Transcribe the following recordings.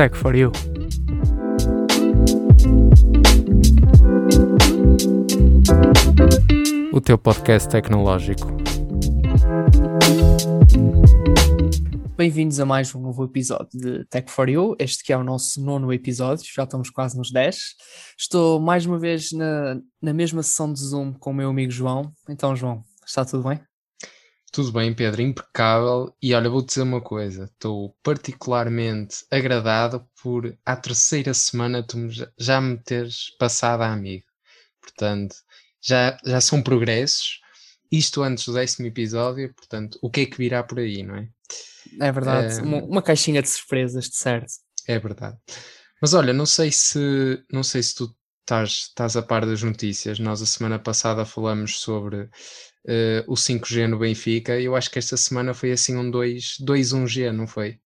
Tech for You. O teu podcast tecnológico. Bem-vindos a mais um novo episódio de Tech for You. Este que é o nosso nono episódio, já estamos quase nos 10. Estou mais uma vez na, na mesma sessão de Zoom com o meu amigo João. Então, João, está tudo bem? Tudo bem, Pedro, impecável. E olha, vou dizer uma coisa: estou particularmente agradado por à terceira semana tu já me teres passado a amigo. Portanto, já, já são progressos. Isto antes do décimo episódio, portanto, o que é que virá por aí, não é? É verdade, é... Uma, uma, caixinha de surpresas, de certo. É verdade. Mas olha, não sei se não sei se tu estás, estás a par das notícias. Nós a semana passada falamos sobre uh, o 5G no Benfica. Eu acho que esta semana foi assim um 2, 2 1G, não foi?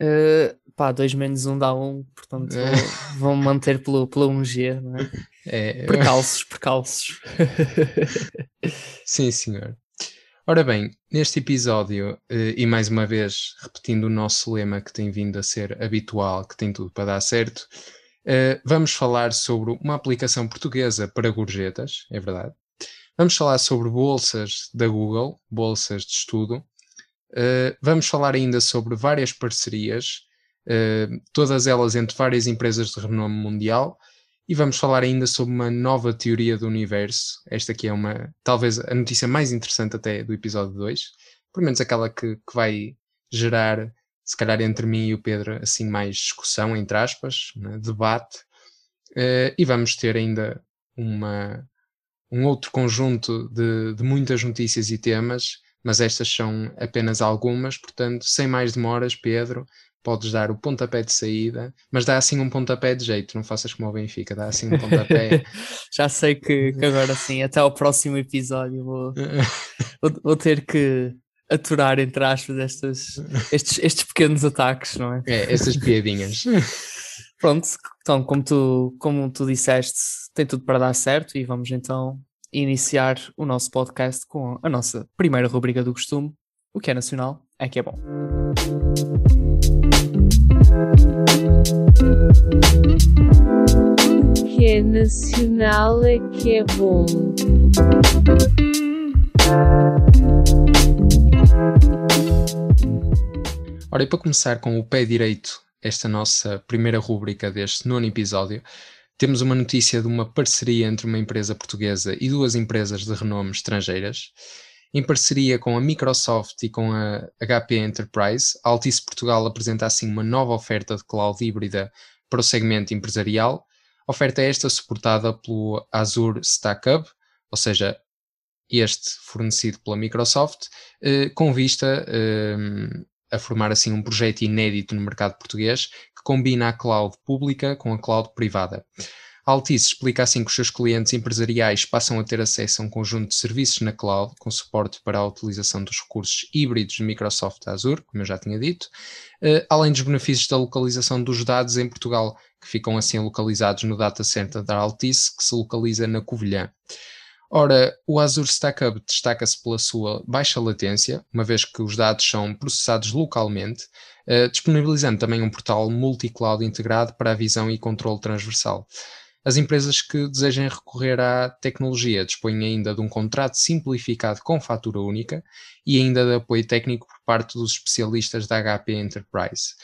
Uh, pá, 2 menos 1 dá 1, portanto é. vão manter pelo, pelo 1G, não é? é. Percalços, percalços. Sim, senhor. Ora bem, neste episódio, uh, e mais uma vez repetindo o nosso lema que tem vindo a ser habitual, que tem tudo para dar certo, uh, vamos falar sobre uma aplicação portuguesa para gorjetas, é verdade, Vamos falar sobre bolsas da Google, bolsas de estudo. Uh, vamos falar ainda sobre várias parcerias, uh, todas elas entre várias empresas de renome mundial. E vamos falar ainda sobre uma nova teoria do universo. Esta aqui é uma, talvez a notícia mais interessante até do episódio 2. Pelo menos aquela que, que vai gerar, se calhar entre mim e o Pedro, assim mais discussão, entre aspas, né, debate. Uh, e vamos ter ainda uma, um outro conjunto de, de muitas notícias e temas, mas estas são apenas algumas, portanto, sem mais demoras, Pedro, podes dar o pontapé de saída, mas dá assim um pontapé de jeito, não faças como o Benfica, dá assim um pontapé. Já sei que, que, agora sim, até ao próximo episódio vou, vou, vou, ter que aturar, entre aspas, estes, estes, estes pequenos ataques, não é? É, essas piadinhas. Pronto, então, como tu, como tu disseste, tem tudo para dar certo e vamos então iniciar o nosso podcast com a nossa primeira rubrica do costume. O que é nacional é que é bom. O que é nacional é que é bom. Ora, e para começar com o pé direito esta nossa primeira rúbrica deste nono episódio, temos uma notícia de uma parceria entre uma empresa portuguesa e duas empresas de renome estrangeiras. Em parceria com a Microsoft e com a HP Enterprise, a Altice Portugal apresenta assim uma nova oferta de cloud híbrida para o segmento empresarial. Oferta esta suportada pelo Azure Stack Hub, ou seja, este fornecido pela Microsoft, eh, com vista eh, a formar assim um projeto inédito no mercado português que combina a cloud pública com a cloud privada. A Altice explica assim que os seus clientes empresariais passam a ter acesso a um conjunto de serviços na cloud, com suporte para a utilização dos recursos híbridos de Microsoft Azure, como eu já tinha dito, uh, além dos benefícios da localização dos dados em Portugal, que ficam assim localizados no data center da Altice, que se localiza na Covilhã. Ora, o Azure Stack Hub destaca-se pela sua baixa latência, uma vez que os dados são processados localmente, uh, disponibilizando também um portal multi-cloud integrado para a visão e controle transversal. As empresas que desejem recorrer à tecnologia dispõem ainda de um contrato simplificado com fatura única e ainda de apoio técnico por parte dos especialistas da HP Enterprise.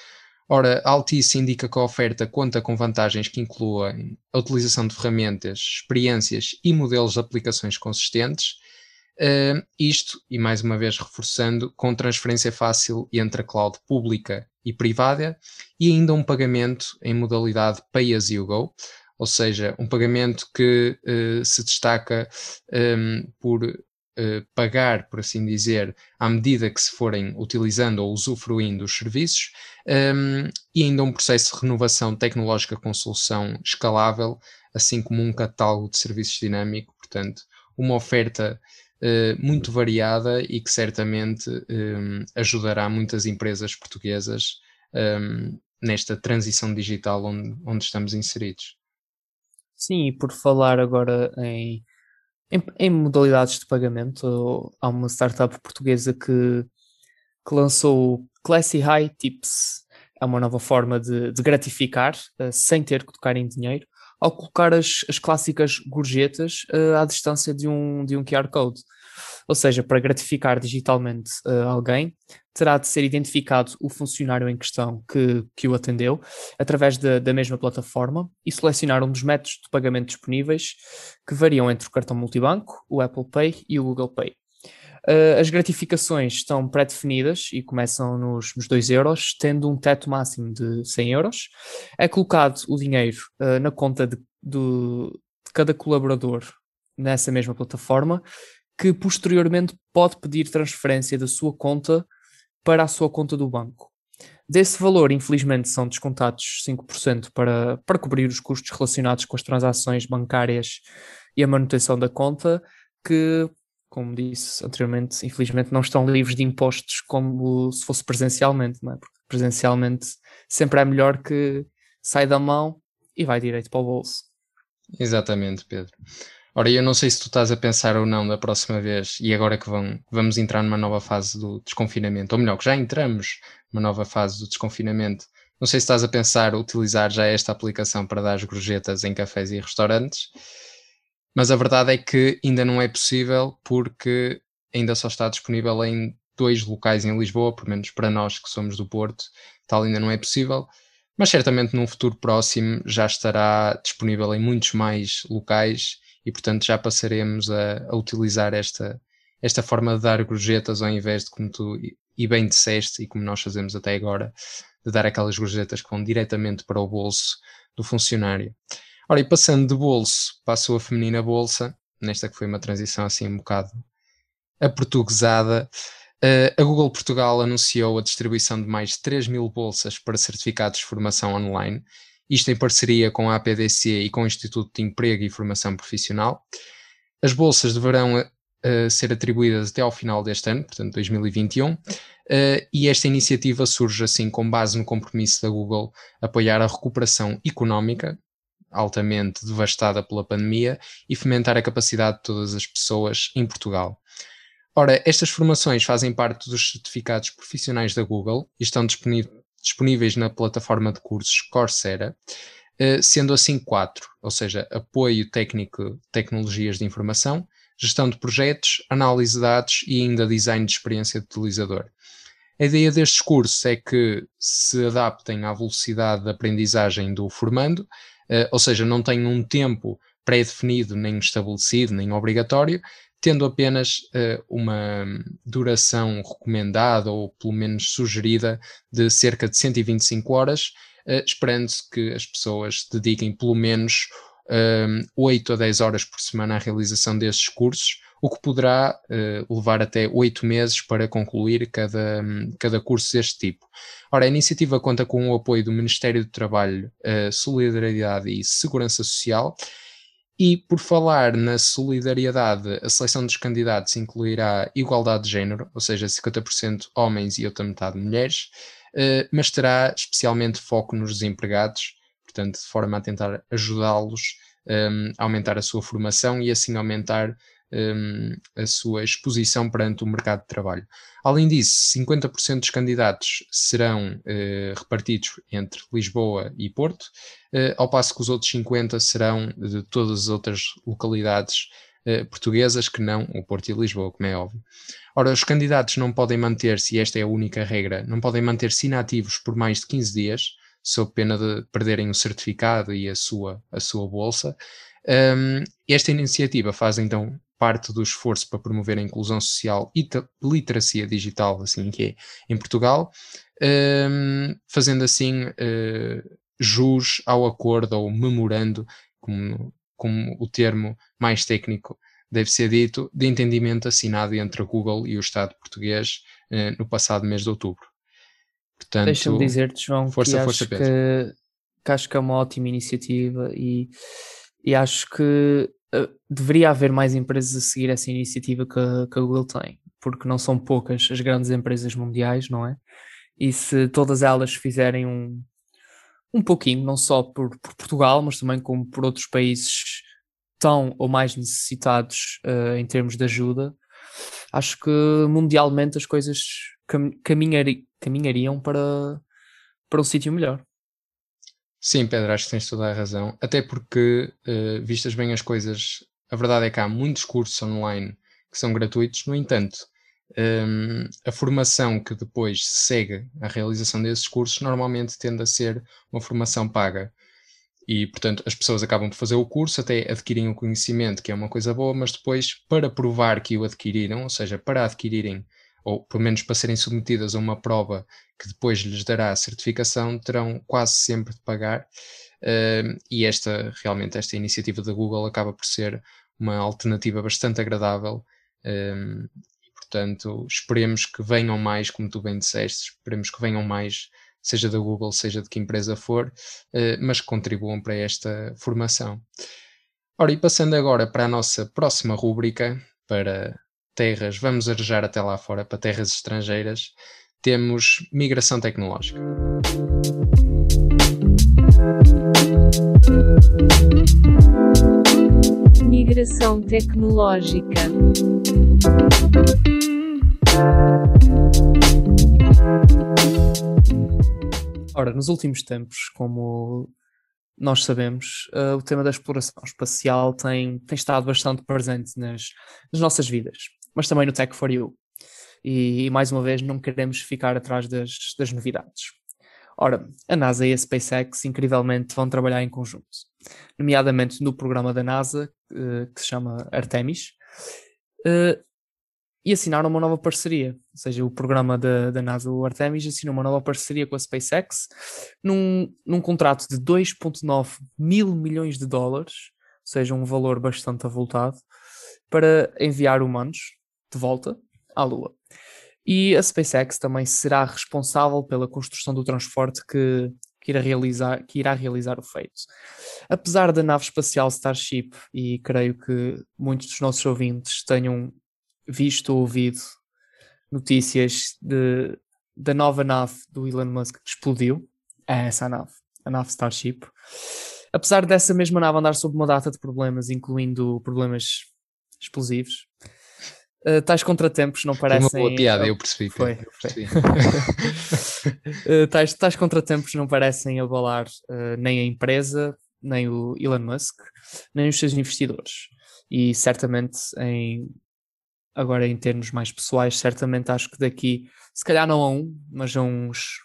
Ora, a Altice indica que a oferta conta com vantagens que incluem a utilização de ferramentas, experiências e modelos de aplicações consistentes. Uh, isto, e mais uma vez reforçando, com transferência fácil entre a cloud pública e privada e ainda um pagamento em modalidade Pay as you go, ou seja, um pagamento que uh, se destaca um, por Uh, pagar, por assim dizer, à medida que se forem utilizando ou usufruindo os serviços, um, ehm, e ainda um processo de renovação tecnológica com solução escalável, assim como um catálogo de serviços dinâmico, portanto, uma oferta uh, muito variada e que certamente um, ehm, ajudará muitas empresas portuguesas um, nesta transição digital onde, onde estamos inseridos. Sim, e por falar agora em, em, em, modalidades de pagamento, há uma startup portuguesa que, que lançou o Classy High Tips, É uma nova forma de, de gratificar uh, sem ter que tocar em dinheiro, ao colocar as, as clássicas gorjetas uh, à distância de um, de um QR Code. Ou seja, para gratificar digitalmente uh, alguém, terá de ser identificado o funcionário em questão que, que o atendeu através da, da mesma plataforma e selecionar um dos métodos de pagamento disponíveis que variam entre o cartão multibanco, o Apple Pay e o Google Pay. Uh, as gratificações estão pré-definidas e começam nos, nos 2 euros, tendo um teto máximo de 100 euros. É colocado o dinheiro uh, na conta de, do, de cada colaborador nessa mesma plataforma, que posteriormente pode pedir transferência da sua conta para a sua conta do banco. Desse valor, infelizmente, são descontados 5% para, para cobrir os custos relacionados com as transações bancárias e a manutenção da conta, que como disse anteriormente, infelizmente não estão livres de impostos como se fosse presencialmente, não é? Porque presencialmente sempre é melhor que sai da mão e vai direito para o bolso. Exatamente, Pedro. Ora, eu não sei se tu estás a pensar ou não da próxima vez, e agora que vão, vamos entrar numa nova fase do desconfinamento, ou melhor, que já entramos numa nova fase do desconfinamento, não sei se estás a pensar utilizar já esta aplicação para dar as gorjetas em cafés e restaurantes, mas a verdade é que ainda não é possível porque ainda só está disponível em dois locais em Lisboa, pelo menos para nós que somos do Porto, tal ainda não é possível. Mas certamente num futuro próximo já estará disponível em muitos mais locais e, portanto, já passaremos a, a utilizar esta, esta forma de dar gorjetas ao invés de, como tu e bem disseste, e como nós fazemos até agora, de dar aquelas gorjetas que vão diretamente para o bolso do funcionário. Ora, e passando de bolso para a feminina bolsa, nesta que foi uma transição assim um bocado aportuguesada, uh, a Google Portugal anunciou a distribuição de mais de 3 mil bolsas para certificados de formação online, isto em parceria com a APDC e com o Instituto de Emprego e Formação Profissional. As bolsas deverão uh, ser atribuídas até ao final deste ano, portanto 2021, uh, e esta iniciativa surge assim com base no compromisso da Google apoiar a recuperação económica altamente devastada pela pandemia e fomentar a capacidade de todas as pessoas em Portugal. Ora, estas formações fazem parte dos certificados profissionais da Google e estão disponíveis na plataforma de cursos Coursera, eh, sendo assim quatro, ou seja, apoio técnico, tecnologias de informação, gestão de projetos, análise de dados e ainda design de experiência de utilizador. A ideia destes cursos é que se adaptem à velocidade de aprendizagem do formando, uh, ou seja, não tem um tempo pré-definido, nem estabelecido, nem obrigatório, tendo apenas uh, uma duração recomendada ou pelo menos sugerida de cerca de 125 horas, uh, esperando-se que as pessoas dediquem pelo menos uh, 8 a 10 horas por semana à realização desses cursos, o que poderá uh, levar até oito meses para concluir cada, cada curso deste tipo. Ora, a iniciativa conta com o apoio do Ministério do Trabalho, uh, Solidariedade e Segurança Social. E por falar na solidariedade, a seleção dos candidatos incluirá igualdade de género, ou seja, 50% homens e outra metade mulheres, uh, mas terá especialmente foco nos desempregados, portanto, de forma a tentar ajudá-los um, a aumentar a sua formação e assim aumentar um, a sua exposição perante o mercado de trabalho. Além disso, 50% dos candidatos serão uh, repartidos entre Lisboa e Porto, uh, ao passo que os outros 50% serão de todas as outras localidades uh, portuguesas que não o Porto e Lisboa, como é óbvio. Ora, os candidatos não podem manter-se, e esta é a única regra, não podem manter-se inativos por mais de 15 dias, sob pena de perderem o certificado e a sua, a sua bolsa. Um, esta iniciativa faz então parte do esforço para promover a inclusão social e literacia digital, assim que é, em Portugal, um, fazendo assim uh, jus ao acordo ou memorando, como, como o termo mais técnico deve ser dito, de entendimento assinado entre a Google e o Estado português uh, no passado mês de outubro. Deixa-me dizer-te, João, força, que, força, acho que, que, acho que é uma ótima iniciativa e, e acho que deveria haver mais empresas a seguir essa iniciativa que a, que a Google tem, porque não são poucas as grandes empresas mundiais, não é? E se todas elas fizerem um, um pouquinho, não só por, por Portugal, mas também como por outros países tão ou mais necessitados uh, em termos de ajuda, acho que mundialmente as coisas cam caminhari caminhariam para, para um sítio melhor. Sim, Pedro, acho que tens toda a razão. Até porque, uh, vistas bem as coisas, a verdade é que há muitos cursos online que são gratuitos, no entanto, um, a formação que depois segue a realização desses cursos normalmente tende a ser uma formação paga. E, portanto, as pessoas acabam por fazer o curso, até adquirem o conhecimento, que é uma coisa boa, mas depois, para provar que o adquiriram, ou seja, para adquirirem, ou pelo menos para serem submetidas a uma prova que depois lhes dará a certificação, terão quase sempre de pagar. Uh, e esta, realmente, esta iniciativa da Google acaba por ser uma alternativa bastante agradável. E, portanto, esperemos que venham mais, como tu bem disseste, esperemos que venham mais seja da Google, seja de que empresa for, uh, mas que contribuam para esta formação. Ora, e passando agora para a nossa próxima rúbrica, para terras, vamos arejar até lá fora, para terras estrangeiras, temos migração tecnológica. Migração tecnológica. Ora, nos últimos tempos, como nós sabemos, uh, o tema da exploração espacial tem, tem estado bastante presente nas, nas nossas vidas, mas também no Tech for You. E, e mais uma vez, não queremos ficar atrás das, das novidades. Ora, a NASA e a SpaceX incrivelmente vão trabalhar em conjunto, nomeadamente no programa da NASA, uh, que se chama Artemis, uh, e assinaram uma nova parceria. Ou seja, o programa da, da NASA, o Artemis, assinou uma nova parceria com a SpaceX num, num contrato de 2,9 mil milhões de dólares, ou seja, um valor bastante avultado, para enviar humanos de volta à Lua. E a SpaceX também será responsável pela construção do transporte que, que, irá, realizar, que irá realizar o feito. Apesar da nave espacial Starship, e creio que muitos dos nossos ouvintes tenham visto ou ouvido notícias de, da nova nave do Elon Musk que explodiu. É essa a nave, a nave Starship. Apesar dessa mesma nave andar sob uma data de problemas, incluindo problemas explosivos, uh, tais contratempos não parecem. Foi uma boa piada, eu percebi. Foi, eu percebi. uh, tais, tais contratempos não parecem abalar uh, nem a empresa, nem o Elon Musk, nem os seus investidores. E certamente em Agora, em termos mais pessoais, certamente acho que daqui, se calhar não a um, mas a uns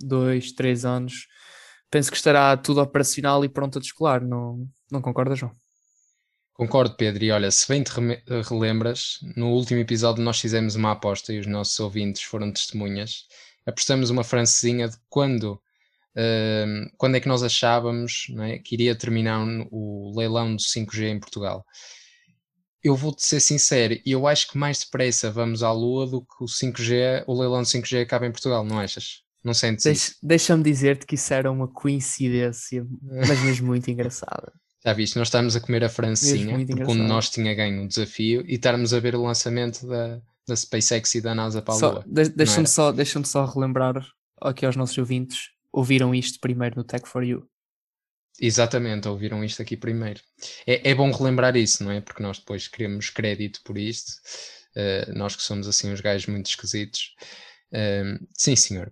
dois, três anos, penso que estará tudo operacional e pronto a descolar. Não, não concordas, João? Concordo, Pedro. E olha, se bem te relembras, no último episódio nós fizemos uma aposta e os nossos ouvintes foram testemunhas. Apostamos uma francesinha de quando, uh, quando é que nós achávamos é, que iria terminar o leilão do 5G em Portugal eu vou-te ser sincero, eu acho que mais depressa vamos à Lua do que o 5G, o leilão de 5G acaba em Portugal, não achas? Não sentes Deixa, Deixa-me dizer-te que isso era uma coincidência, mas mesmo muito engraçada. Já viste, nós estamos a comer a francinha, porque quando nós tinha ganho o desafio e estarmos a ver o lançamento da, da SpaceX e da NASA para a Lua. De, Deixa-me só, deixa só relembrar aqui aos nossos ouvintes, ouviram isto primeiro no Tech for You. Exatamente, ouviram isto aqui primeiro. É, é bom relembrar isso, não é? Porque nós depois queremos crédito por isto, uh, nós que somos assim uns gajos muito esquisitos. Uh, sim, senhor.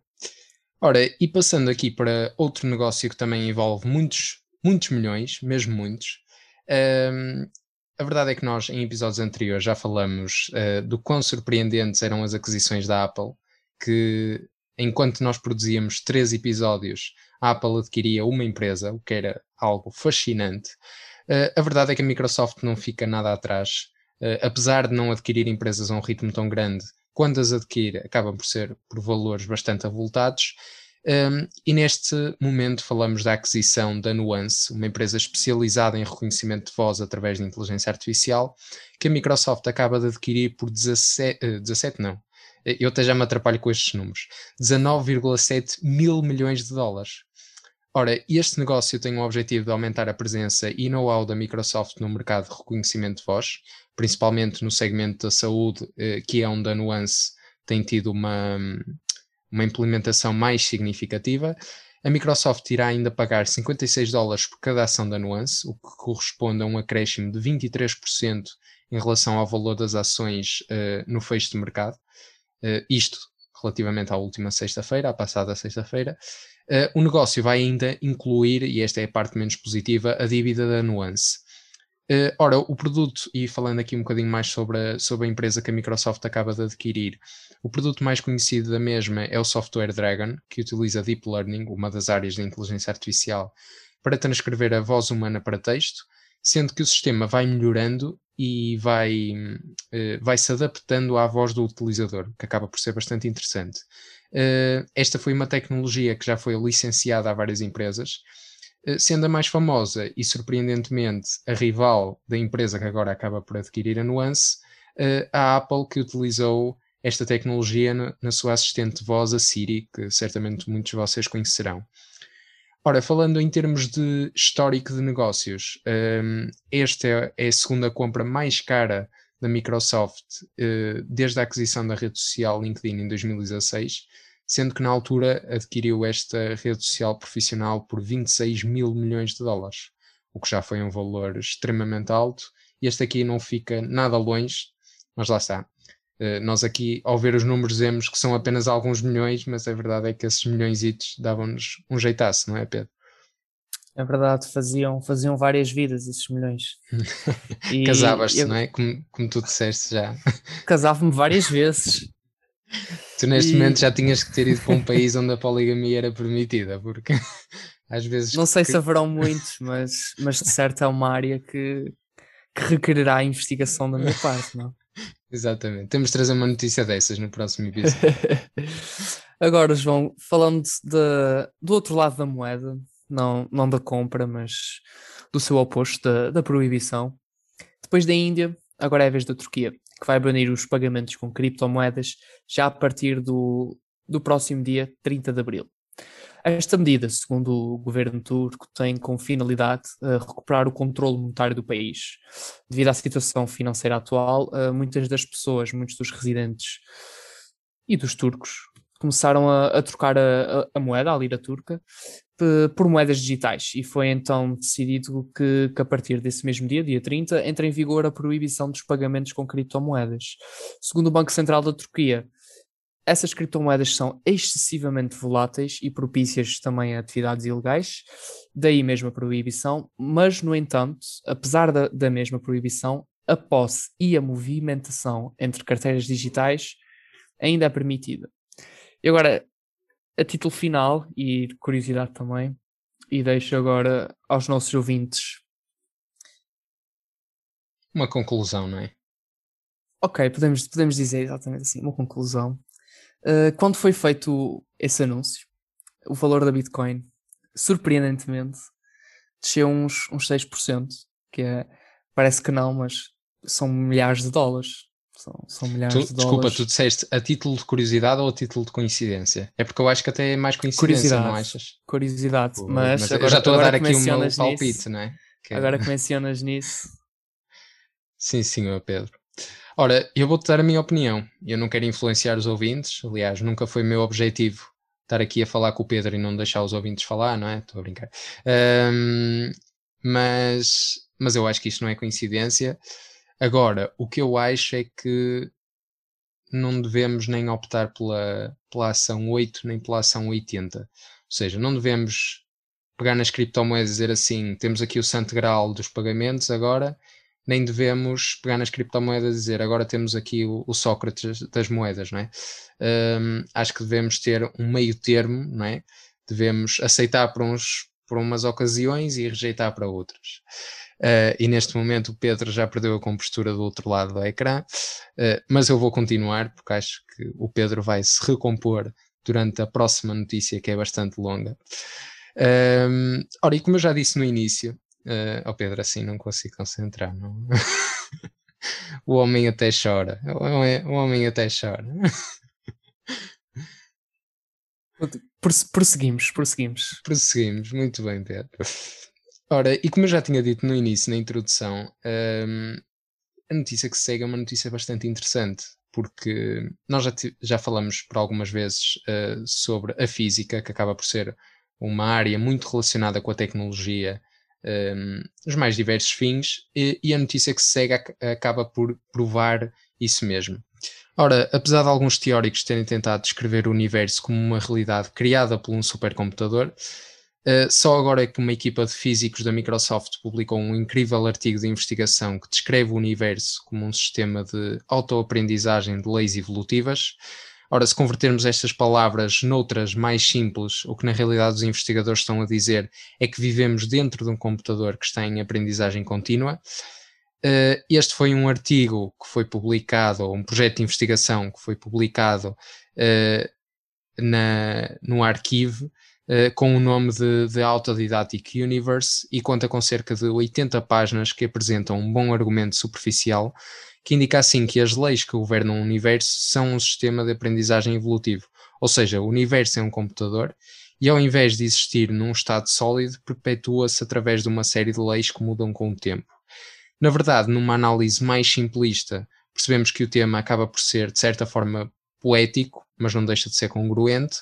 Ora, e passando aqui para outro negócio que também envolve muitos, muitos milhões, mesmo muitos. Uh, a verdade é que nós, em episódios anteriores, já falamos uh, do quão surpreendentes eram as aquisições da Apple, que enquanto nós produzíamos três episódios, a Apple adquiria uma empresa, o que era algo fascinante. Uh, a verdade é que a Microsoft não fica nada atrás, uh, apesar de não adquirir empresas a um ritmo tão grande, quando as adquire, acabam por ser por valores bastante avultados. Um, e neste momento falamos da aquisição da Nuance, uma empresa especializada em reconhecimento de voz através de inteligência artificial, que a Microsoft acaba de adquirir por 17, uh, 17 não, eu até já me atrapalho com estes números, 19,7 mil milhões de dólares. Ora, este negócio tem o objetivo de aumentar a presença e know-how da Microsoft no mercado de reconhecimento de voz, principalmente no segmento da saúde, eh, que é onde a Nuance tem tido uma, uma implementação mais significativa. A Microsoft irá ainda pagar 56 dólares por cada ação da Nuance, o que corresponde a um acréscimo de 23% em relação ao valor das ações uh, no fecho de mercado. Uh, isto relativamente à última sexta-feira, à passada sexta-feira. Uh, o negócio vai ainda incluir, e esta é a parte menos positiva, a dívida da Nuance. Uh, ora, o produto, e falando aqui um bocadinho mais sobre a, sobre a empresa que a Microsoft acaba de adquirir, o produto mais conhecido da mesma é o software Dragon, que utiliza Deep Learning, uma das áreas da inteligência artificial, para transcrever a voz humana para texto, sendo que o sistema vai melhorando e vai, uh, vai se adaptando à voz do utilizador, que acaba por ser bastante interessante. Uh, esta foi uma tecnologia que já foi licenciada a várias empresas sendo a mais famosa e surpreendentemente a rival da empresa que agora acaba por adquirir a Nuance, eh, a Apple que utilizou esta tecnologia na, sua assistente de voz, a Siri, que certamente muitos de vocês conhecerão. Ora, falando em termos de histórico de negócios, ehm, esta é, a segunda compra mais cara da Microsoft uh, desde a aquisição da rede social LinkedIn em 2016 sendo que na altura adquiriu esta rede social profissional por 26 mil milhões de dólares, o que já foi um valor extremamente alto. E este aqui não fica nada longe, mas lá está. Uh, nós aqui, ao ver os números, vemos que são apenas alguns milhões, mas a verdade é que esses milhões davam-nos um jeitaço, não é, Pedro? É verdade, faziam, faziam várias vidas esses milhões. Casavas-te, eu... não é? Como, como tu disseste já. Casava-me várias vezes. Tu neste e... momento já tinhas que ter ido para um país onde a poligamia era permitida, porque às vezes. Não sei que... se haverão muitos, mas, mas de certo é uma área que, que requererá a investigação da minha parte, não? Exatamente. Temos de trazer uma notícia dessas no próximo episódio. Agora, João, falando de, do outro lado da moeda, não, não da compra, mas do seu oposto, da, da proibição. Depois da Índia, agora é a vez da Turquia que vai banir os pagamentos com criptomoedas já a partir do, do próximo dia 30 de abril. Esta medida, segundo o governo turco, tem como finalidade uh, recuperar o controle monetário do país. Devido à situação financeira atual, uh, muitas das pessoas, muitos dos residentes e dos turcos começaram a, a trocar a, a, moeda, a lira turca, por moedas digitais e foi então decidido que, que, a partir desse mesmo dia, dia 30, entra em vigor a proibição dos pagamentos com criptomoedas. Segundo o Banco Central da Turquia, essas criptomoedas são excessivamente voláteis e propícias também a atividades ilegais, daí mesmo a proibição, mas, no entanto, apesar da, da mesma proibição, a posse e a movimentação entre carteiras digitais ainda é permitida. E agora, a título final e curiosidade também, e deixo agora aos nossos ouvintes uma conclusão, não é? Ok, podemos, podemos dizer exatamente assim, uma conclusão. Uh, quando foi feito esse anúncio, o valor da Bitcoin, surpreendentemente, desceu uns, uns 6%, que é, parece que não, mas são milhares de dólares. São, são milhares tu, de desculpa, dólares. Desculpa, tu disseste a título de curiosidade ou a título de coincidência? É porque eu acho que até é mais coincidência, não achas? Curiosidade, Pô, mas, mas agora, eu já estou a dar aqui o meu palpite, nisso, não é? Que... É- agora que mencionas nisso. Sim, senhor Pedro. Ora, eu vou-te dar a minha opinião. Eu não quero influenciar os ouvintes, aliás, nunca foi meu objetivo estar aqui a falar com o Pedro e não deixar os ouvintes falar, não é? Estou a brincar. Um, mas, mas eu acho que isto não é coincidência. Agora, o que eu acho é que não devemos nem optar pela, pela ação 8 nem pela ação 80. Ou seja, não devemos pegar nas criptomoedas e dizer assim: temos aqui o santo grau dos pagamentos agora, nem devemos pegar nas criptomoedas e dizer agora temos aqui o, o Sócrates das moedas, não é? Um, acho que devemos ter um meio termo, não é? Devemos aceitar por, uns, por umas ocasiões e rejeitar para outras. Uh, e neste momento o Pedro já perdeu a compostura do outro lado do ecrã, uh, mas eu vou continuar porque acho que o Pedro vai se recompor durante a próxima notícia que é bastante longa. Um, ora, e como eu já disse no início, uh, oh Pedro, assim não consigo concentrar, não? o homem até chora, o homem, o homem até chora. Prosseguimos, prosseguimos. Prosseguimos, muito bem, Pedro. Ora, e como eu já tinha dito no início, na introdução, um, a notícia que segue é uma notícia bastante interessante, porque nós já, já falamos por algumas vezes uh, sobre a física, que acaba por ser uma área muito relacionada com a tecnologia, um, os mais diversos fins, e, e, a notícia que segue ac acaba por provar isso mesmo. Ora, apesar de alguns teóricos terem tentado descrever o universo como uma realidade criada por um supercomputador, uh, só agora é que uma equipa de físicos da Microsoft publicou um incrível artigo de investigação que descreve o universo como um sistema de autoaprendizagem de leis evolutivas. Ora, se convertermos estas palavras noutras mais simples, o que na realidade os investigadores estão a dizer é que vivemos dentro de um computador que está em aprendizagem contínua. Uh, este foi um artigo que foi publicado, um projeto de investigação que foi publicado uh, na, no Archive uh, com o nome de The Autodidactic Universe e conta com cerca de 80 páginas que apresentam um bom argumento superficial que indica assim que as leis que governam o universo são um sistema de aprendizagem evolutivo, ou seja, o universo é um computador e ao invés de existir num estado sólido, perpetua-se através de uma série de leis que mudam com o tempo. Na verdade, numa análise mais simplista, percebemos que o tema acaba por ser, de certa forma, poético, mas não deixa de ser congruente.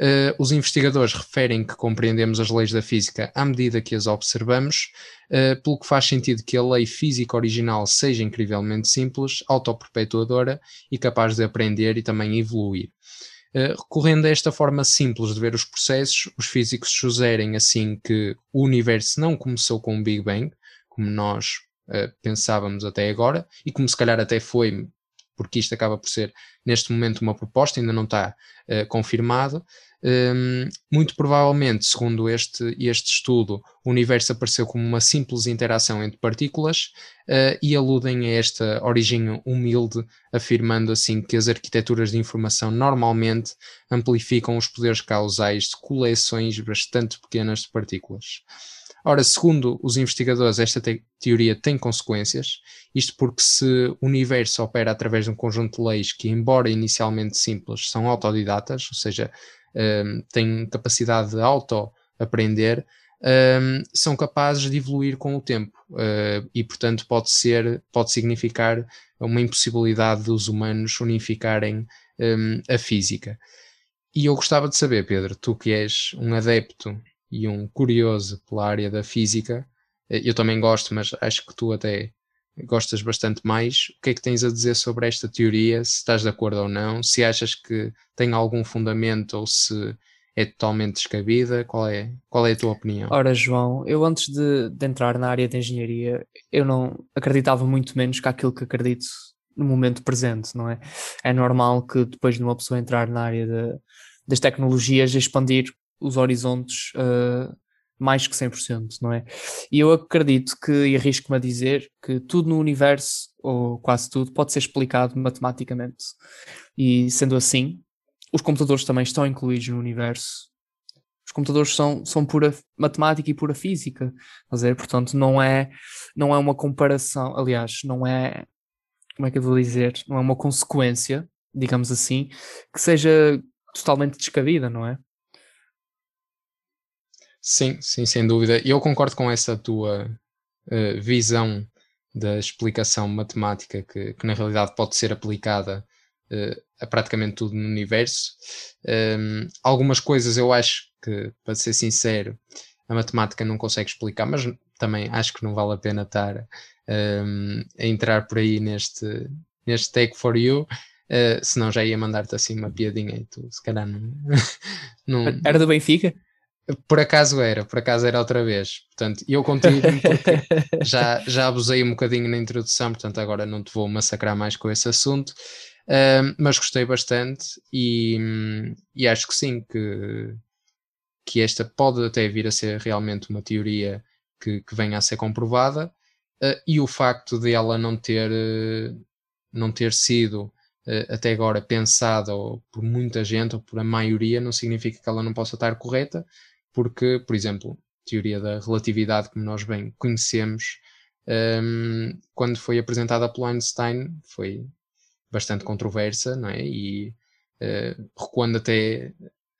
Uh, os investigadores referem que compreendemos as leis da física à medida que as observamos, uh, pelo que faz sentido que a lei física original seja incrivelmente simples, autoperpetuadora e capaz de aprender e também evoluir. Uh, recorrendo a esta forma simples de ver os processos, os físicos sugerem assim que o universo não começou com o Big Bang, como nós uh, pensávamos até agora, e como se calhar até foi, porque isto acaba por ser neste momento uma proposta, ainda não está uh, confirmado. Um, muito provavelmente, segundo este, este estudo, o universo apareceu como uma simples interação entre partículas uh, e aludem a esta origem humilde, afirmando assim que as arquiteturas de informação normalmente amplificam os poderes causais de coleções bastante pequenas de partículas. Ora, segundo os investigadores, esta te teoria tem consequências, isto porque se o universo opera através de um conjunto de leis que, embora inicialmente simples, são autodidatas, ou seja, um, têm capacidade de auto-aprender, um, são capazes de evoluir com o tempo uh, e, portanto, pode ser, pode significar uma impossibilidade dos humanos unificarem um, a física. E eu gostava de saber, Pedro, tu que és um adepto e um curioso pela área da física. Eh, eu também gosto, mas acho que tu até gostas bastante mais. O que é que tens a dizer sobre esta teoria? Se estás de acordo ou não? Se achas que tem algum fundamento ou se é totalmente descabida? Qual é, qual é a tua opinião? Ora, João, eu antes de, de entrar na área de engenharia, eu não acreditava muito menos que aquilo que acredito no momento presente, não é? É normal que depois de uma pessoa entrar na área de, das tecnologias, expandir os horizontes uh, mais que 100%, não é? E eu acredito que, e arrisco-me a dizer, que tudo no universo, ou quase tudo, pode ser explicado matematicamente. E sendo assim, os computadores também estão incluídos no universo. Os computadores são, são pura matemática e pura física, fazer, portanto, não é, não é uma comparação, aliás, não é, como é que eu vou dizer, não é uma consequência, digamos assim, que seja totalmente descabida, não é? Sim, sim, sem dúvida. E eu concordo com essa tua uh, visão da explicação matemática que, que, na realidade pode ser aplicada uh, a praticamente tudo no universo. Um, ehm, algumas coisas eu acho que, para ser sincero, a matemática não consegue explicar, mas também acho que não vale a pena estar um, ehm, a entrar por aí neste, neste Take for You. Uh, senão já ia mandar-te assim uma piadinha e tu se calhar não, não... Era do Benfica? Por acaso era, por acaso era outra vez. Portanto, eu contigo porque já, já abusei um bocadinho na introdução, portanto agora não te vou massacrar mais com esse assunto. Uh, mas gostei bastante e, e acho que sim, que, que esta pode até vir a ser realmente uma teoria que, que venha a ser comprovada. Uh, e o facto de ela não ter, uh, não ter sido até agora pensada por muita gente ou por a maioria, não significa que ela não possa estar correta porque, por exemplo, teoria da relatividade, como nós bem conhecemos, um, quando foi apresentada pelo Einstein, foi bastante controversa, não é? E uh, recuando até,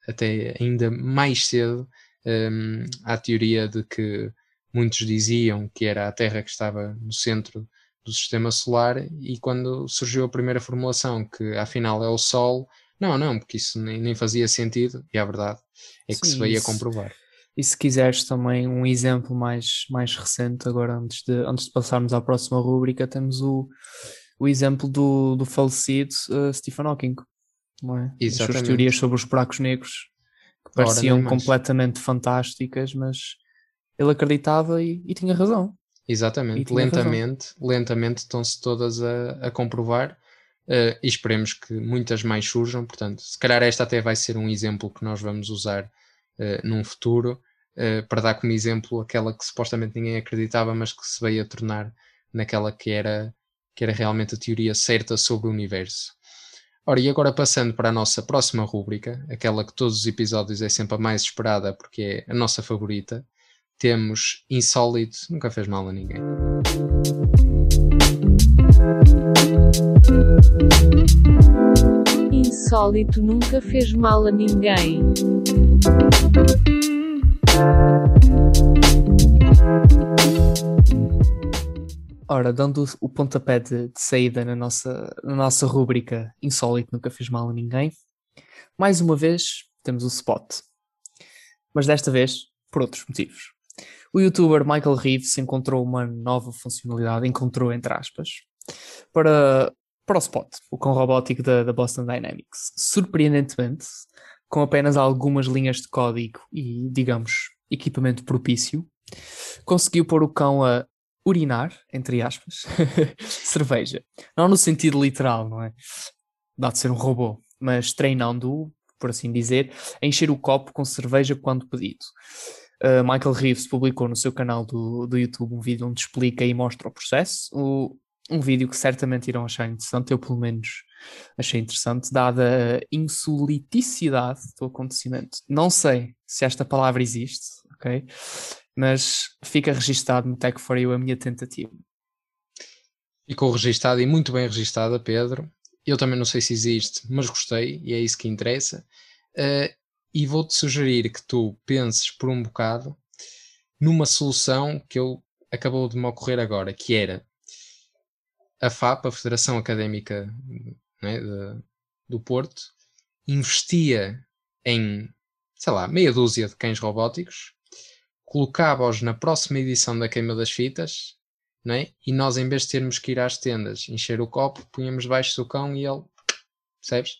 até ainda mais cedo um, à teoria de que muitos diziam que era a Terra que estava no centro do sistema solar, e quando surgiu a primeira formulação, que afinal é o Sol, não, não, porque isso nem, nem fazia sentido, e a verdade é que Sim, se veio a comprovar. E se quiseres também um exemplo mais, mais recente, agora antes de, antes de passarmos à próxima rúbrica, temos o, o exemplo do, do falecido uh, Stephen Hawking, não é? As suas Exatamente. teorias sobre os buracos negros que Ora, pareciam completamente fantásticas, mas ele acreditava e, e tinha razão. E Exatamente, razão. lentamente, lentamente estão-se todas a, a comprovar eh, e esperemos que muitas mais surjam. Portanto, se calhar esta até vai ser um exemplo que nós vamos usar eh, num futuro eh, para dar como exemplo aquela que supostamente ninguém acreditava, mas que se veio a tornar naquela que era, que era realmente a teoria certa sobre o universo. Ora, e agora passando para a nossa próxima rúbrica, aquela que todos os episódios é sempre a mais esperada porque é a nossa favorita, temos Insólito, nunca fez mal a ninguém. Insólito nunca fez mal a ninguém. Ora, dando o pontapé de, de saída na nossa, na nossa rúbrica Insólito Nunca Fez Mal a Ninguém, mais uma vez temos o spot. Mas desta vez por outros motivos. O youtuber Michael Reeves encontrou uma nova funcionalidade, encontrou entre aspas, para, para o spot, o cão robótico da, da Boston Dynamics. Surpreendentemente, com apenas algumas linhas de código e, digamos, equipamento propício, conseguiu pôr o cão a urinar, entre aspas, cerveja. Não no sentido literal, não é? Dá de ser um robô, mas treinando-o, por assim dizer, a encher o copo com cerveja quando pedido. Uh, Michael Reeves publicou no seu canal do, do YouTube um vídeo onde explica e mostra o processo. O, um vídeo que certamente irão achar interessante, eu pelo menos achei interessante, dada a insoliticidade do acontecimento. Não sei se esta palavra existe, ok? Mas fica registado no Tech for You a minha tentativa. Ficou registada e muito bem registada, Pedro. Eu também não sei se existe, mas gostei e é isso que interessa. Uh, e vou-te sugerir que tu penses por um bocado numa solução que eu acabou de me ocorrer agora, que era a FAP, a Federação Académica né, de, do Porto, investia em, sei lá, meia dúzia de cães robóticos, colocava-os na próxima edição da Queima das Fitas, é? e nós, em vez de termos que ir às tendas, encher o copo, punhamos debaixo do cão e ele. Percebes?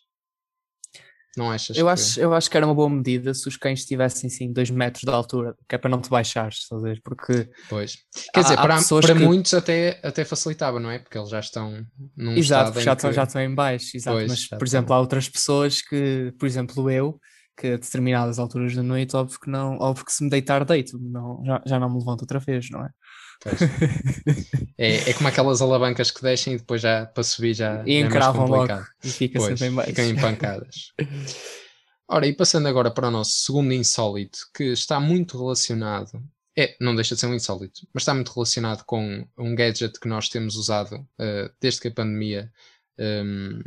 Não achas Eu que... acho, eu acho que era uma boa medida se os cães tivessem assim 2 metros de altura, que é para não te baixares, ver? Porque Pois. Quer Há- dizer, há para, para que- muitos até, até facilitava, não é? Porque eles já estão num Exato, já, que... estão, já estão em baixo, exato. Pois, mas, por exemplo, há outras pessoas que, por exemplo, eu, que a determinadas alturas da noite, óbvio que não, óbvio que se me deitar, deito, não, já, já não me levanto outra vez, não é? É, é como aquelas alavancas que deixam e depois já para subir já, E é mais encravam logo complicado. e fica Pois, sempre em baixo. ficam empancadas. Ora, e passando agora para o nosso segundo insólito, que está muito relacionado, é, não deixa de ser um insólito, mas está muito relacionado com um gadget que nós temos usado eh, desde que a pandemia ehm,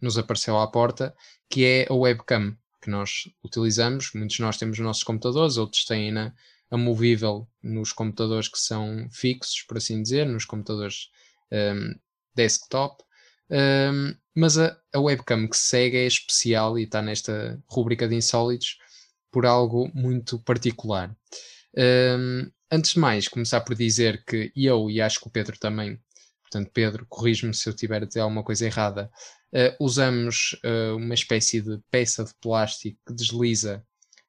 nos apareceu à porta, que é a webcam que nós utilizamos. Muitos de nós temos nos nossos computadores, outros têm na amovível nos computadores que são fixos, por assim dizer, nos computadores ehm, desktop. Um, mas a, a webcam que segue é especial e está nesta rubrica de insólitos por algo muito particular. Um, antes de mais, começar por dizer que eu e acho que o Pedro também, portanto, Pedro, corrige-me se eu tiver a dizer alguma coisa errada, uh, usamos uh, uma espécie de peça de plástico que desliza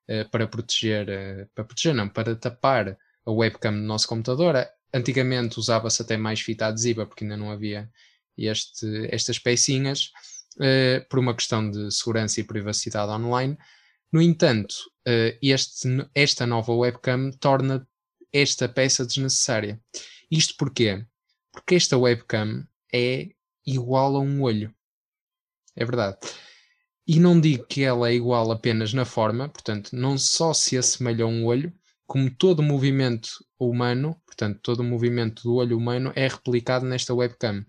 uh, para proteger, para proteger, não, para tapar a webcam do nosso computador. Antigamente usava-se até mais fita adesiva porque ainda não havia este, estas pecinhas por uma questão de segurança e privacidade online. No entanto, este, esta nova webcam torna esta peça desnecessária. Isto porquê? Porque esta webcam é igual a um olho. É verdade. E não digo que ela é igual apenas na forma, portanto, não só se assemelha a um olho, como todo o movimento humano, portanto, todo o movimento do olho humano é replicado nesta webcam.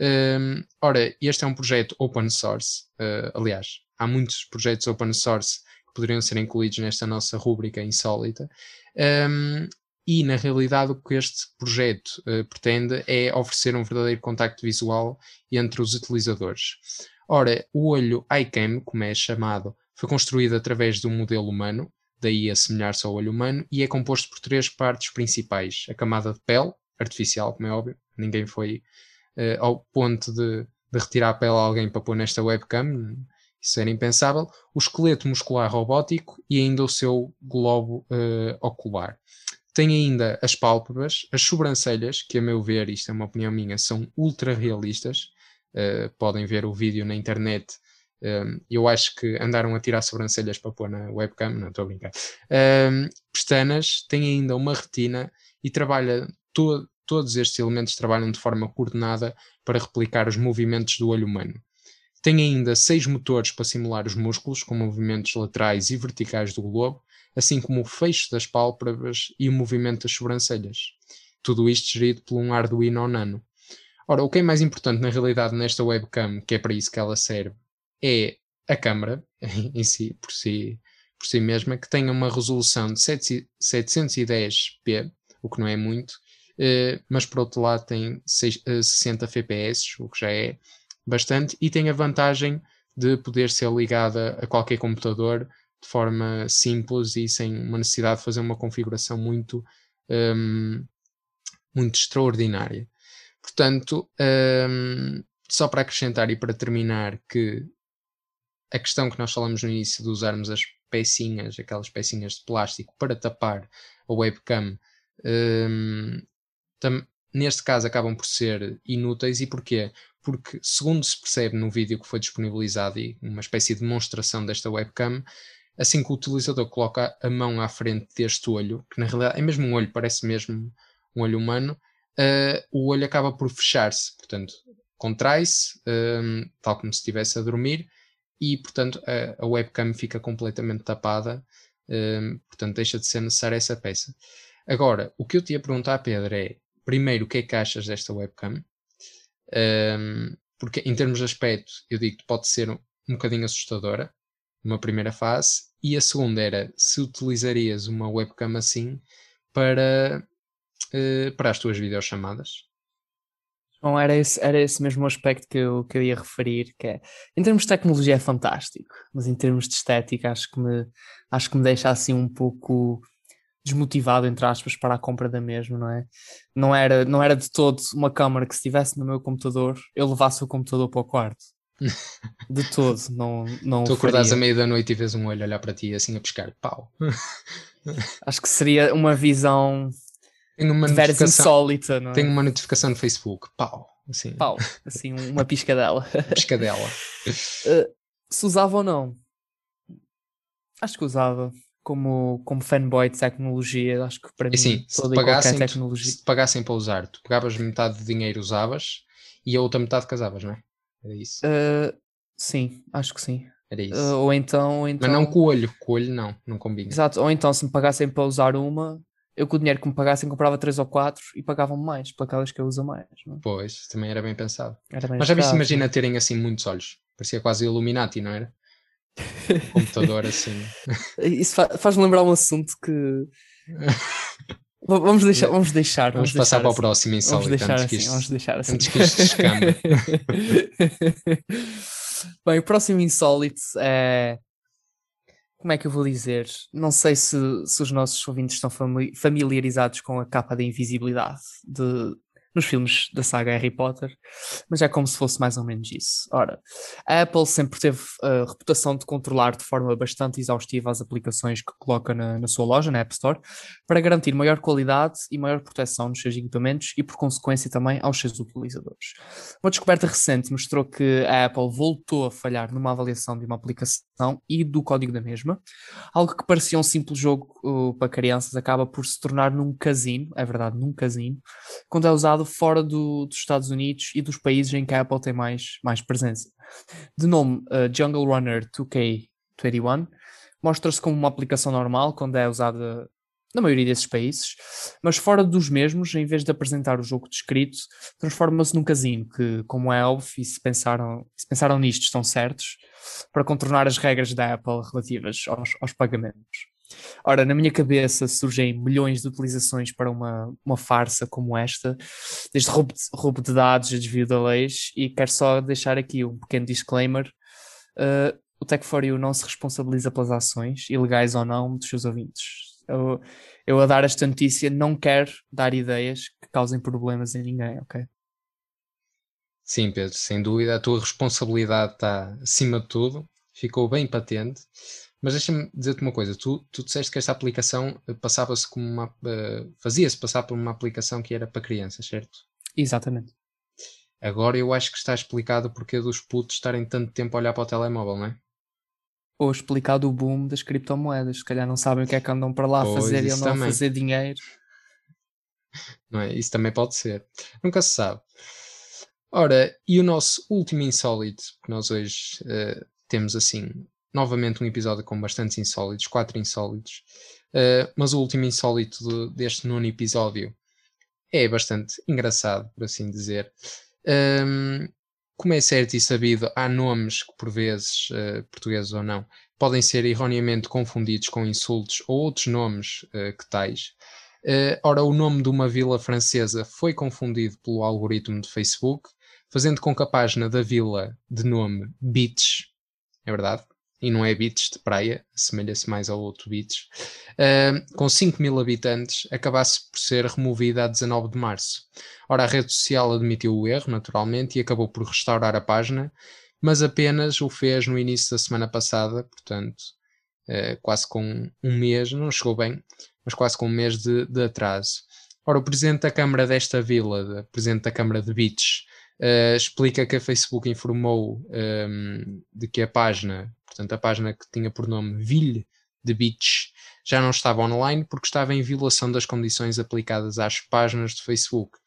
Um, ora, este é um projeto open source. Uh, aliás, há muitos projetos open source que poderiam ser incluídos nesta nossa rúbrica insólita. Um, e, na realidade, o que este projeto uh, pretende é oferecer um verdadeiro contacto visual entre os utilizadores. Ora, o olho iCam, como é chamado, foi construído através de um modelo humano, daí assemelhar-se ao olho humano, e é composto por três partes principais: a camada de pele, artificial, como é óbvio, ninguém foi uh, ao ponto de, de, retirar a pele a alguém para pôr nesta webcam, isso era impensável, o esqueleto muscular robótico e ainda o seu globo uh, ocular. Tem ainda as pálpebras, as sobrancelhas, que a meu ver, isto é uma opinião minha, são ultra realistas. Uh, podem ver o vídeo na internet. Um, eu acho que andaram a tirar sobrancelhas para pôr na webcam, não estou a brincar. Um, pestanas, tem ainda uma retina e trabalha to todos estes elementos trabalham de forma coordenada para replicar os movimentos do olho humano. Tem ainda seis motores para simular os músculos, com movimentos laterais e verticais do globo, assim como o fecho das pálpebras e o movimento das sobrancelhas. Tudo isto gerido por um Arduino Nano. Ora, o que é mais importante na realidade nesta webcam, que é para isso que ela serve, é a câmera em si, por si, por si mesma, que tenha uma resolução de 710p, o que não é muito, eh, mas por outro lado tem 60 fps, o que já é bastante, e tem a vantagem de poder ser ligada a qualquer computador de forma simples e sem uma necessidade de fazer uma configuração muito, um, muito extraordinária. Portanto, um, só para acrescentar e para terminar que a questão que nós falamos no início de usarmos as pecinhas, aquelas pecinhas de plástico para tapar a webcam, um, neste caso acabam por ser inúteis. E porquê? Porque, segundo se percebe no vídeo que foi disponibilizado e uma espécie de demonstração desta webcam, assim que o utilizador coloca a mão à frente deste olho, que na realidade é mesmo um olho, parece mesmo um olho humano, uh, o olho acaba por fechar-se, portanto, contrai-se, um, tal como se estivesse a dormir, e portanto a, a webcam fica completamente tapada, um, portanto deixa de ser necessária essa peça. Agora, o que eu te ia perguntar, Pedro, é primeiro o que é que achas desta webcam? Um, porque em termos de aspecto, eu digo que pode ser um, um bocadinho assustadora, uma primeira fase, e a segunda era se utilizarias uma webcam assim para, uh, para as tuas videochamadas. Bom, era esse, era esse mesmo aspecto que eu, que eu ia referir, que é, em termos de tecnologia é fantástico, mas em termos de estética acho que me, acho que me deixa assim um pouco desmotivado, entre aspas, para a compra da mesma, não é? Não era, não era de todo uma câmara que se estivesse no meu computador, eu levasse o computador para o quarto. De todo, não, não Tu acordares à meia da noite e vês um olho olhar para ti assim a pescar, pau. Acho que seria uma visão Tenho uma veras insólita, não é? Tenho uma notificação no Facebook, pau. Assim. Pau, assim, uma piscadela. piscadela. uh, se usava ou não? Acho que usava. Como, como fanboy de tecnologia, acho que para assim, mim toda se pagassem, tecnologia. Se pagassem para usar, tu pegavas metade do dinheiro, usavas e a outra metade casavas, não é? Era isso. Uh, sim, acho que sim. Era isso. Uh, ou, então, ou então. Mas não com o olho, com o olho não, não combina. Exato, ou então se me pagassem para usar uma, eu com o dinheiro que me pagassem comprava três ou quatro e pagavam mais aquelas que eu uso mais. Não? É? Pois, também era bem pensado. Era bem Mas já viste, imagina terem assim muitos olhos. Parecia quase Illuminati, não era? Computador assim. Isso faz-me lembrar um assunto que. Vamos deixar, vamos deixar. Vamos, vamos passar deixar para assim. o próximo insólito. Vamos deixar assim, isto, vamos deixar assim. Antes que isto descambe. Bem, o próximo insólito é. Como é que eu vou dizer? Não sei se, se os nossos ouvintes estão familiarizados com a capa da invisibilidade de, nos filmes da saga Harry Potter, mas é como se fosse mais ou menos isso. Ora, a Apple sempre teve a reputação de controlar de forma bastante exaustiva as aplicações que coloca na, na sua loja, na App Store, para garantir maior qualidade e maior proteção nos seus equipamentos e, por consequência, também aos seus utilizadores. Uma descoberta recente mostrou que a Apple voltou a falhar numa avaliação de uma aplicação e do código da mesma. Algo que parecia um simples jogo uh, para crianças acaba por se tornar num casino, é verdade, num casino, quando é usado fora do, dos Estados Unidos e dos países em que a Apple tem mais, mais presença. De nome uh, Jungle Runner 2K21, mostra-se como uma aplicação normal quando é usada na maioria desses países, mas fora dos mesmos, em vez de apresentar o jogo descrito, transforma-se num casino que, como é óbvio, e se pensaram, se pensaram nisto, estão certos, para contornar as regras da Apple relativas aos, aos pagamentos. Ora, na minha cabeça surgem milhões de utilizações para uma, uma farsa como esta, desde roubo de, roubo de dados a desvio da leis, e quero só deixar aqui um pequeno disclaimer. Uh, o Tech4U não se responsabiliza pelas ações, ilegais ou não, dos seus ouvintes. Eu, eu a dar esta notícia não quero dar ideias que causem problemas em ninguém, ok? Sim, Pedro, sem dúvida. A tua responsabilidade está acima de tudo, ficou bem patente. Mas deixa-me dizer-te uma coisa: tu, tu disseste que esta aplicação eh, passava-se como uma. Uh, fazia-se passar por uma aplicação que era para crianças, certo? Exatamente. Agora eu acho que está explicado porque dos putos estarem tanto tempo a olhar para o telemóvel, não é? Ou explicado o boom das criptomoedas. Se calhar não sabem o que é que andam para lá Pois, fazer e andam a fazer dinheiro. Não é? Isso também pode ser. Nunca se sabe. Ora, e o nosso último insólito, que nós hoje eh, temos assim, novamente um episódio com bastantes insólitos, quatro insólitos, eh, mas o último insólito de- deste nono episódio é bastante engraçado, por assim dizer. Ahm, como é certo e sabido, há nomes que, por vezes, eh, portugueses ou não, podem ser erroneamente confundidos com insultos ou outros nomes eh, que tais. Eh, ora, o nome de uma vila francesa foi confundido pelo algoritmo de Facebook, fazendo com que a página da vila de nome Beach, é verdade, e não é Beach de praia, assemelha-se mais ao outro Beach, eh, com 5 mil habitantes, acabasse por ser removida a 19 de março. Ora, a rede social admitiu o erro, naturalmente, e acabou por restaurar a página, mas apenas o fez no início da semana passada, portanto, eh, quase com um mês, não chegou bem, mas quase com um mês de, de atraso. Ora, o presidente da Câmara desta vila, o presidente da Câmara de Beach, eh, explica que a Facebook informou ehm, de que a página, portanto, a página que tinha por nome Ville de Beach, já não estava online porque estava em violação das condições aplicadas às páginas de Facebook.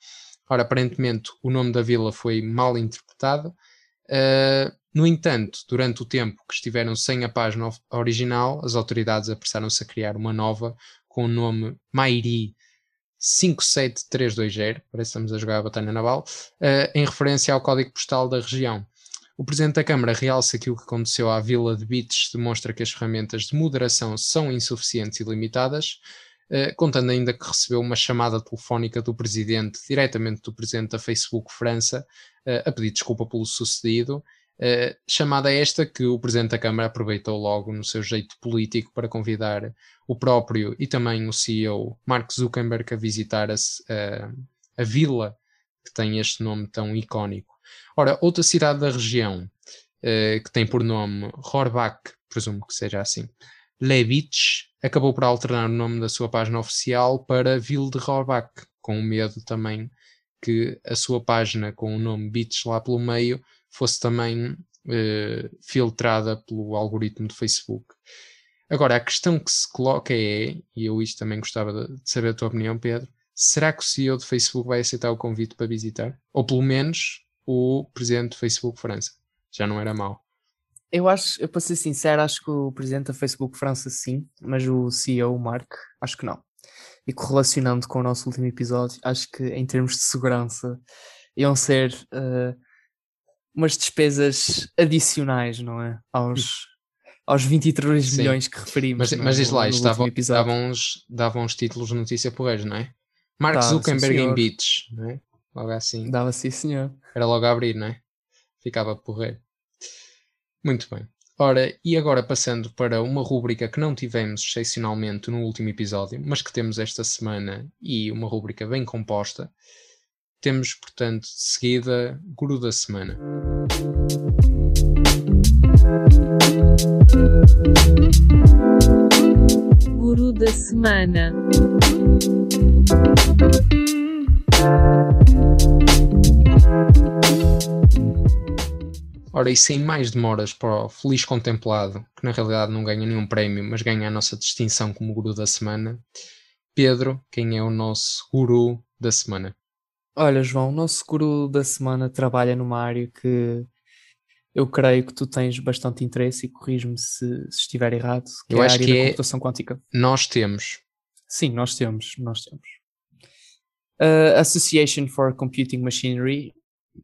Ora, aparentemente o nome da vila foi mal interpretado. Uh, no entanto, durante o tempo que estiveram sem a página original, as autoridades apressaram-se a criar uma nova com o nome Mairi 57320, parece que estamos a jogar a Batalha Naval, uh, em referência ao código postal da região. O Presidente da Câmara realça que o que aconteceu à Vila de Beach demonstra que as ferramentas de moderação são insuficientes e limitadas, eh, contando ainda que recebeu uma chamada telefónica do Presidente, diretamente do Presidente da Facebook França, eh, a pedir desculpa pelo sucedido. Eh, chamada esta que o Presidente da Câmara aproveitou logo no seu jeito político para convidar o próprio e também o CEO Mark Zuckerberg a visitar a, a- vila que tem este nome tão icónico. Ora, outra cidade da região eh, que tem por nome Rohrbach, presumo que seja assim, Levitch, acabou por alternar o nome da sua página oficial para Ville de Rohrbach, com medo também que a sua página com o nome Beach lá pelo meio fosse também eh, filtrada pelo algoritmo do Facebook. Agora, a questão que se coloca é, e eu isto também gostava de saber a tua opinião, Pedro, será que o CEO do Facebook vai aceitar o convite para visitar? Ou pelo menos o presidente do Facebook França? Já não era mau. Eu acho, eu para ser sincero, acho que o presidente da Facebook França sim, mas o CEO, o Mark, acho que não. E correlacionando com o nosso último episódio, acho que em termos de segurança iam ser eh, umas despesas adicionais, não é? Aos, aos 23 Sim. milhões que referimos. Mas, no- mas diz lá, isto último dava, uns, dava uns títulos de notícia porreiros, não é? Mark Dava, Zuckerberg em. Beach, não é? Logo assim. Dava sim, senhor. Era logo a abrir, não é? Ficava porreiro. Muito bem. Ora, e agora passando para uma rúbrica que não tivemos excepcionalmente no último episódio, mas que temos esta semana e uma rúbrica bem composta. Temos, portanto, de seguida, Guru da Semana. Guru da semana. Ora, e sem mais demoras para o feliz contemplado, que na realidade não ganha nenhum prémio, mas ganha a nossa distinção como Guru da Semana, Pedro, quem é o nosso Guru da Semana? Olha, João, o nosso guru da semana trabalha numa área que eu creio que tu tens bastante interesse e corrijo-me se, se estiver errado, que Eu é a área que da é- computação quântica. Nós temos Sim, nós temos, nós temos. A Association for Computing Machinery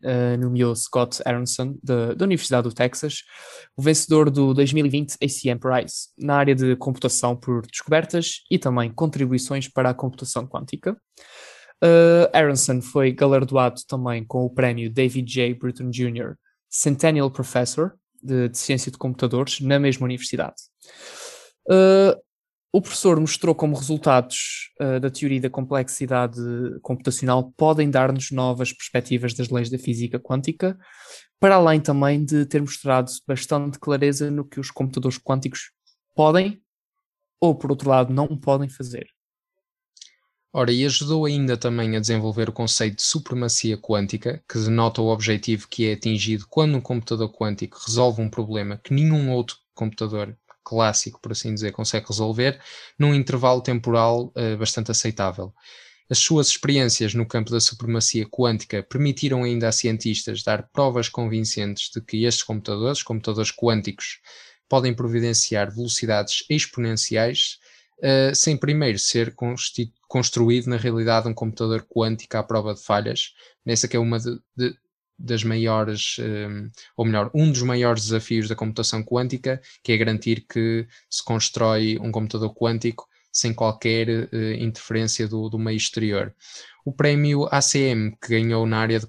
uh, nomeou Scott Aronson, da Universidade do Texas, o vencedor do 2020 ACM Prize, na área de computação por descobertas e também contribuições para a computação quântica. Uh, Aronson foi galardoado também com o prémio David J. Bruton Jr. Centennial Professor de, de Ciência de Computadores na mesma universidade. Uh, o professor mostrou como resultados uh, da teoria da complexidade computacional podem dar-nos novas perspectivas das leis da física quântica, para além também de ter mostrado bastante clareza no que os computadores quânticos podem ou, por outro lado, não podem fazer. Ora, e ajudou ainda também a desenvolver o conceito de supremacia quântica, que denota o objetivo que é atingido quando um computador quântico resolve um problema que nenhum outro computador clássico, por assim dizer, consegue resolver, num intervalo temporal uh, bastante aceitável. As suas experiências no campo da supremacia quântica permitiram ainda a cientistas dar provas convincentes de que estes computadores, computadores quânticos, podem providenciar velocidades exponenciais uh, sem primeiro ser construído na realidade um computador quântico à prova de falhas. Nessa que é uma de, de, das maiores, um, eh, ou melhor, um dos maiores desafios da computação quântica, que é garantir que se constrói um computador quântico sem qualquer uh, interferência do, do, meio exterior. O prémio ACM, que ganhou na área de,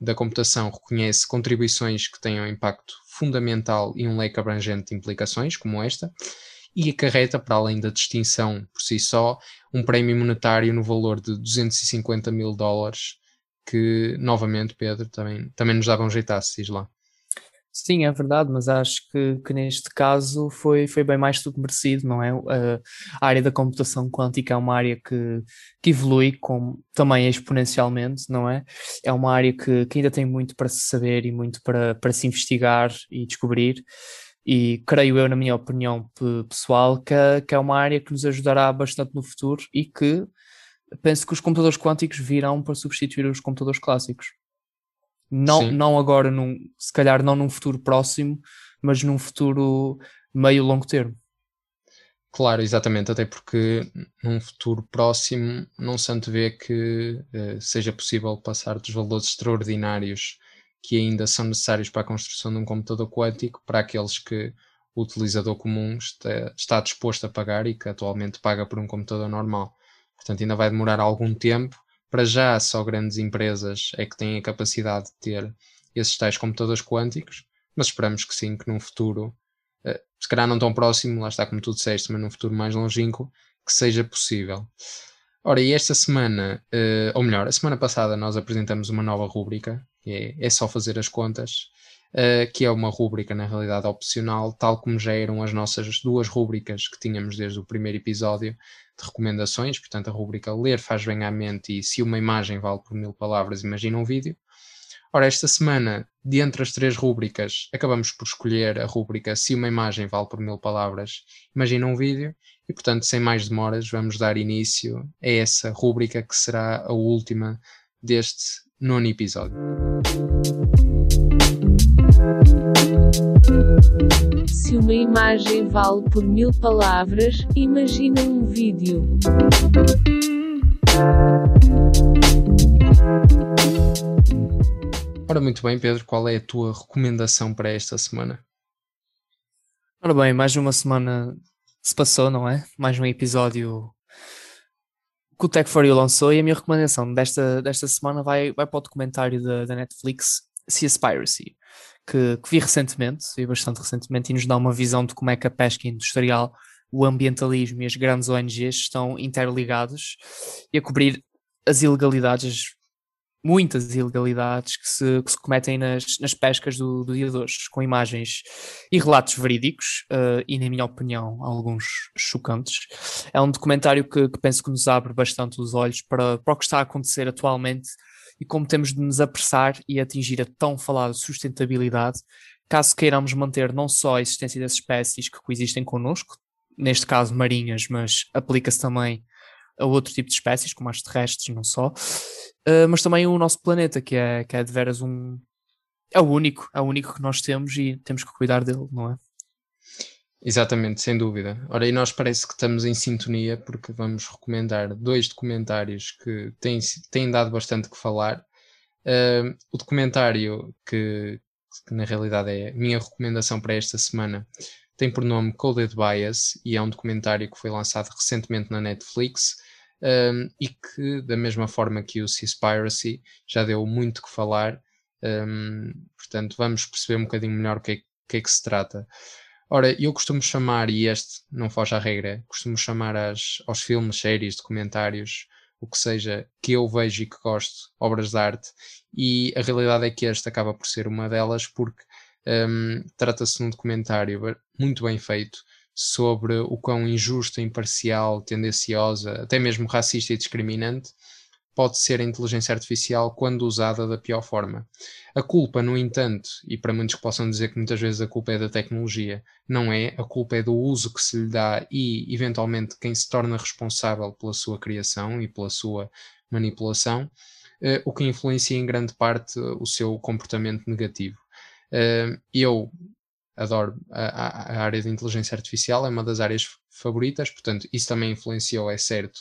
da computação, reconhece contribuições que tenham impacto fundamental e um leque abrangente de implicações, como esta, e acarreta, para além da distinção por si só, um prémio monetário no valor de 250 mil dólares, que, novamente, Pedro, também, também nos dava um jeitaço, diz lá. Sim, é verdade, mas acho que, que neste caso foi, foi bem mais do que merecido, não é? A, área da computação quântica é uma área que, que evolui com, também exponencialmente, não é? É uma área que, que ainda tem muito para se saber e muito para, para se investigar e descobrir e creio eu, na minha opinião pessoal, que, que é uma área que nos ajudará bastante no futuro e que penso que os computadores quânticos virão para substituir os computadores clássicos. Não, não agora, num, se calhar não num futuro próximo, mas num futuro meio longo termo. Claro, exatamente, até porque num futuro próximo não se antevê que uh, seja possível passar dos valores extraordinários que ainda são necessários para a construção de um computador quântico para aqueles que o utilizador comum está, está disposto a pagar e que atualmente paga por um computador normal. Portanto, ainda vai demorar algum tempo. Para já, só grandes empresas é que têm a capacidade de ter esses tais computadores quânticos, mas esperamos que sim, que num futuro, eh, se calhar não tão próximo, lá está como tu disseste, mas num futuro mais longínquo, que seja possível. Ora, e esta semana, uh, ou melhor, a semana passada nós apresentamos uma nova rúbrica, é, é só fazer as contas, uh, que é uma rúbrica na realidade opcional, tal como já eram as nossas duas rúbricas que tínhamos desde o primeiro episódio de recomendações, portanto a rúbrica Ler faz bem à mente e se uma imagem vale por mil palavras, imagina um vídeo. Ora, esta semana, de entre as três rúbricas, acabamos por escolher a rúbrica Se uma imagem vale por mil palavras, imagina um vídeo, e portanto, sem mais demoras, vamos dar início a essa rúbrica que será a última deste nono episódio. Se uma imagem vale por mil palavras, imagina um vídeo. Ora, muito bem, Pedro, qual é a tua recomendação para esta semana? Ora bem, mais uma semana se passou, não é? Mais um episódio que o Tech for You lançou e a minha recomendação desta, desta semana vai, vai para o documentário da, da Netflix, Seaspiracy, que, que vi recentemente, vi bastante recentemente, e nos dá uma visão de como é que a pesca industrial, o ambientalismo e as grandes ONGs estão interligados e a cobrir as ilegalidades, muitas ilegalidades que se, que se cometem nas, nas pescas do, do dia de hoje, com imagens e relatos verídicos uh, e, na minha opinião, alguns chocantes. É um documentário que, que, penso que nos abre bastante os olhos para, para o que está a acontecer atualmente e como temos de nos apressar e atingir a tão falada sustentabilidade, caso queiramos manter não só a existência das espécies que coexistem connosco, neste caso marinhas, mas aplica-se também a outro tipo de espécies, como as terrestres, não só, uh, mas também o nosso planeta, que é, que é de veras um. É o único, é o único que nós temos e temos que cuidar dele, não é? Exatamente, sem dúvida. Ora, e nós parece que estamos em sintonia porque vamos recomendar dois documentários que têm, têm dado bastante que falar. Uh, o documentário que, que, na realidade é a minha recomendação para esta semana tem por nome Coded Bias e é um documentário que foi lançado recentemente na Netflix um, e que, da mesma forma que o Seaspiracy, já deu muito que falar. Um, portanto, vamos perceber um bocadinho melhor o que é, que, é que se trata. Ora, eu costumo chamar, e este não foge à regra, costumo chamar as, aos filmes, séries, documentários, o que seja, que eu vejo e que gosto, obras de arte, e a realidade é que este acaba por ser uma delas, porque um, trata-se de um documentário muito bem feito sobre o quão injusta, imparcial, tendenciosa, até mesmo racista e discriminante pode ser a inteligência artificial quando usada da pior forma. A culpa, no entanto, e para muitos que possam dizer que muitas vezes a culpa é da tecnologia, não é, a culpa é do uso que se lhe dá e, eventualmente, quem se torna responsável pela sua criação e pela sua manipulação, eh, o que influencia em grande parte o seu comportamento negativo. Eh, eu adoro a, a, área de inteligência artificial, é uma das áreas favoritas, portanto, isso também influenciou, é certo,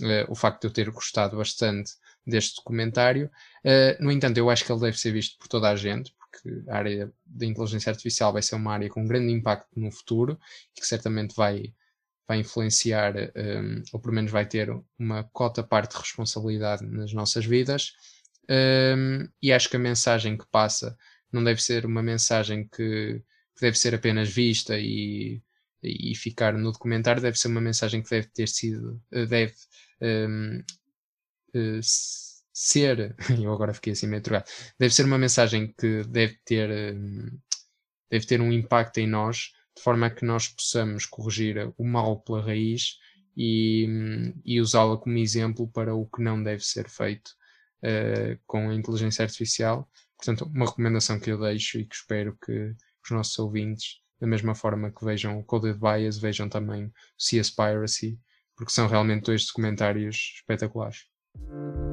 uh, o facto de eu ter gostado bastante deste documentário. Uh, no entanto, eu acho que ele deve ser visto por toda a gente, porque a área da inteligência artificial vai ser uma área com grande impacto no futuro e que certamente vai, vai influenciar, um, eh, ou pelo menos vai ter uma cota parte de responsabilidade nas nossas vidas. Um, e acho que a mensagem que passa não deve ser uma mensagem que, que deve ser apenas vista e, e ficar no documentário, deve ser uma mensagem que deve ter sido, deve um, uh, eh, ser, eu agora fiquei assim meio trocado, deve ser uma mensagem que deve ter, um, deve ter um impacto em nós, de forma a que nós possamos corrigir o mal pela raiz e, e usá-la como exemplo para o que não deve ser feito uh, com a inteligência artificial. Portanto, uma recomendação que eu deixo e que espero que os nossos ouvintes, da mesma forma que vejam o Coded Bias, vejam também o Seaspiracy porque são realmente dois documentários espetaculares.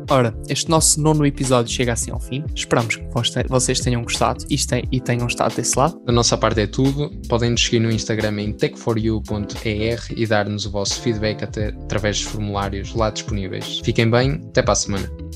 Ora, este nosso nono episódio chega assim ao fim. Esperamos que vocês tenham gostado e tenham estado desse lado. Da nossa parte é tudo. Podem nos seguir no Instagram em tech4u.er e dar-nos o vosso feedback até, através dos formulários lá disponíveis. Fiquem bem, até para a semana.